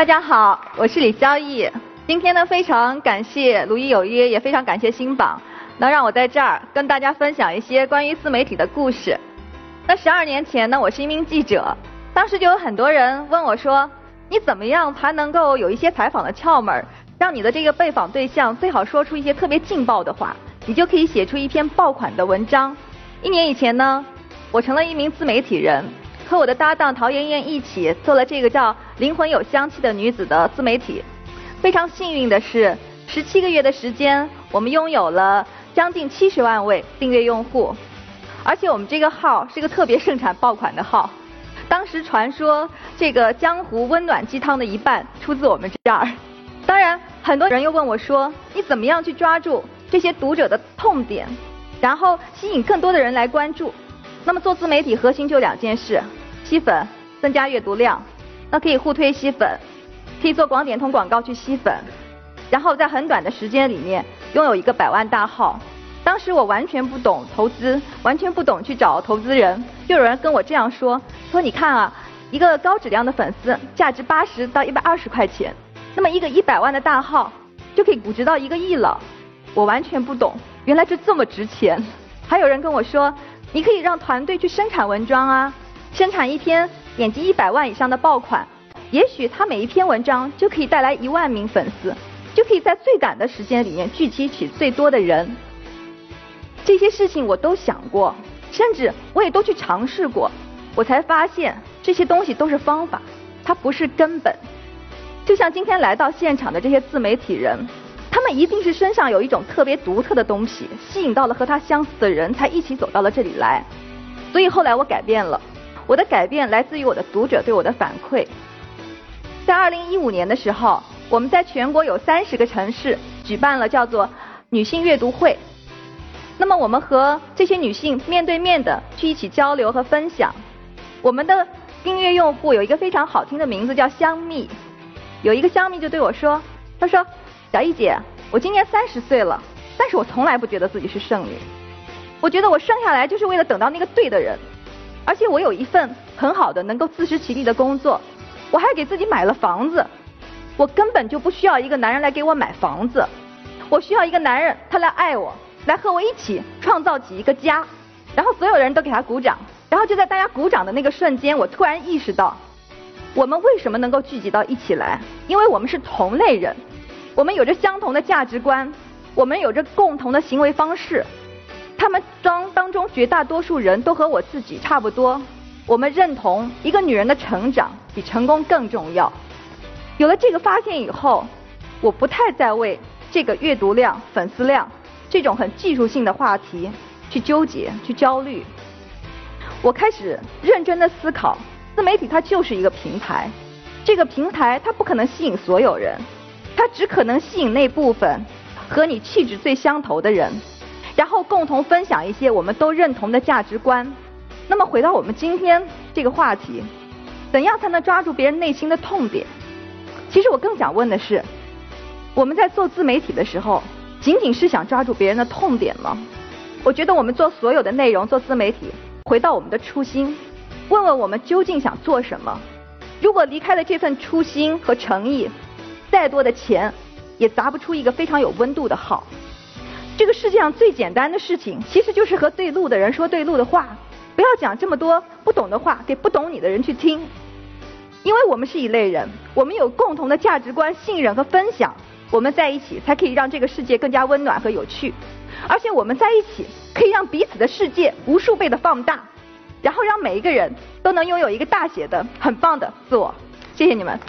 大家好，我是李交易。今天呢，非常感谢鲁豫有约，也非常感谢新榜，能让我在这儿跟大家分享一些关于自媒体的故事。那十二年前呢，我是一名记者，当时就有很多人问我说：“你怎么样才能够有一些采访的窍门，让你的这个被访对象最好说出一些特别劲爆的话，你就可以写出一篇爆款的文章？”一年以前呢，我成了一名自媒体人。和我的搭档陶妍妍一起做了这个叫《灵魂有香气的女子》的自媒体。非常幸运的是，十七个月的时间，我们拥有了将近七十万位订阅用户。而且我们这个号是个特别盛产爆款的号。当时传说这个江湖温暖鸡汤的一半出自我们这儿。当然，很多人又问我说：“你怎么样去抓住这些读者的痛点，然后吸引更多的人来关注？”那么做自媒体核心就两件事。吸粉，增加阅读量，那可以互推吸粉，可以做广点通广告去吸粉，然后在很短的时间里面拥有一个百万大号。当时我完全不懂投资，完全不懂去找投资人，就有人跟我这样说：说你看啊，一个高质量的粉丝价值八十到一百二十块钱，那么一个一百万的大号就可以估值到一个亿了。我完全不懂，原来这这么值钱。还有人跟我说，你可以让团队去生产文章啊。生产一篇点击一百万以上的爆款，也许他每一篇文章就可以带来一万名粉丝，就可以在最短的时间里面聚集起最多的人。这些事情我都想过，甚至我也都去尝试过，我才发现这些东西都是方法，它不是根本。就像今天来到现场的这些自媒体人，他们一定是身上有一种特别独特的东西，吸引到了和他相似的人，才一起走到了这里来。所以后来我改变了。我的改变来自于我的读者对我的反馈。在二零一五年的时候，我们在全国有三十个城市举办了叫做女性阅读会。那么我们和这些女性面对面的去一起交流和分享。我们的订阅用户有一个非常好听的名字叫香蜜。有一个香蜜就对我说：“她说，小易姐，我今年三十岁了，但是我从来不觉得自己是剩女。我觉得我生下来就是为了等到那个对的人。”而且我有一份很好的能够自食其力的工作，我还给自己买了房子，我根本就不需要一个男人来给我买房子，我需要一个男人他来爱我，来和我一起创造起一个家，然后所有人都给他鼓掌，然后就在大家鼓掌的那个瞬间，我突然意识到，我们为什么能够聚集到一起来？因为我们是同类人，我们有着相同的价值观，我们有着共同的行为方式。他们当当中绝大多数人都和我自己差不多，我们认同一个女人的成长比成功更重要。有了这个发现以后，我不太再为这个阅读量、粉丝量这种很技术性的话题去纠结、去焦虑。我开始认真的思考，自媒体它就是一个平台，这个平台它不可能吸引所有人，它只可能吸引那部分和你气质最相投的人。然后共同分享一些我们都认同的价值观。那么回到我们今天这个话题，怎样才能抓住别人内心的痛点？其实我更想问的是，我们在做自媒体的时候，仅仅是想抓住别人的痛点吗？我觉得我们做所有的内容，做自媒体，回到我们的初心，问问我们究竟想做什么。如果离开了这份初心和诚意，再多的钱也砸不出一个非常有温度的号。这个世界上最简单的事情，其实就是和对路的人说对路的话，不要讲这么多不懂的话给不懂你的人去听。因为我们是一类人，我们有共同的价值观、信任和分享，我们在一起才可以让这个世界更加温暖和有趣。而且我们在一起可以让彼此的世界无数倍的放大，然后让每一个人都能拥有一个大写的很棒的自我。谢谢你们。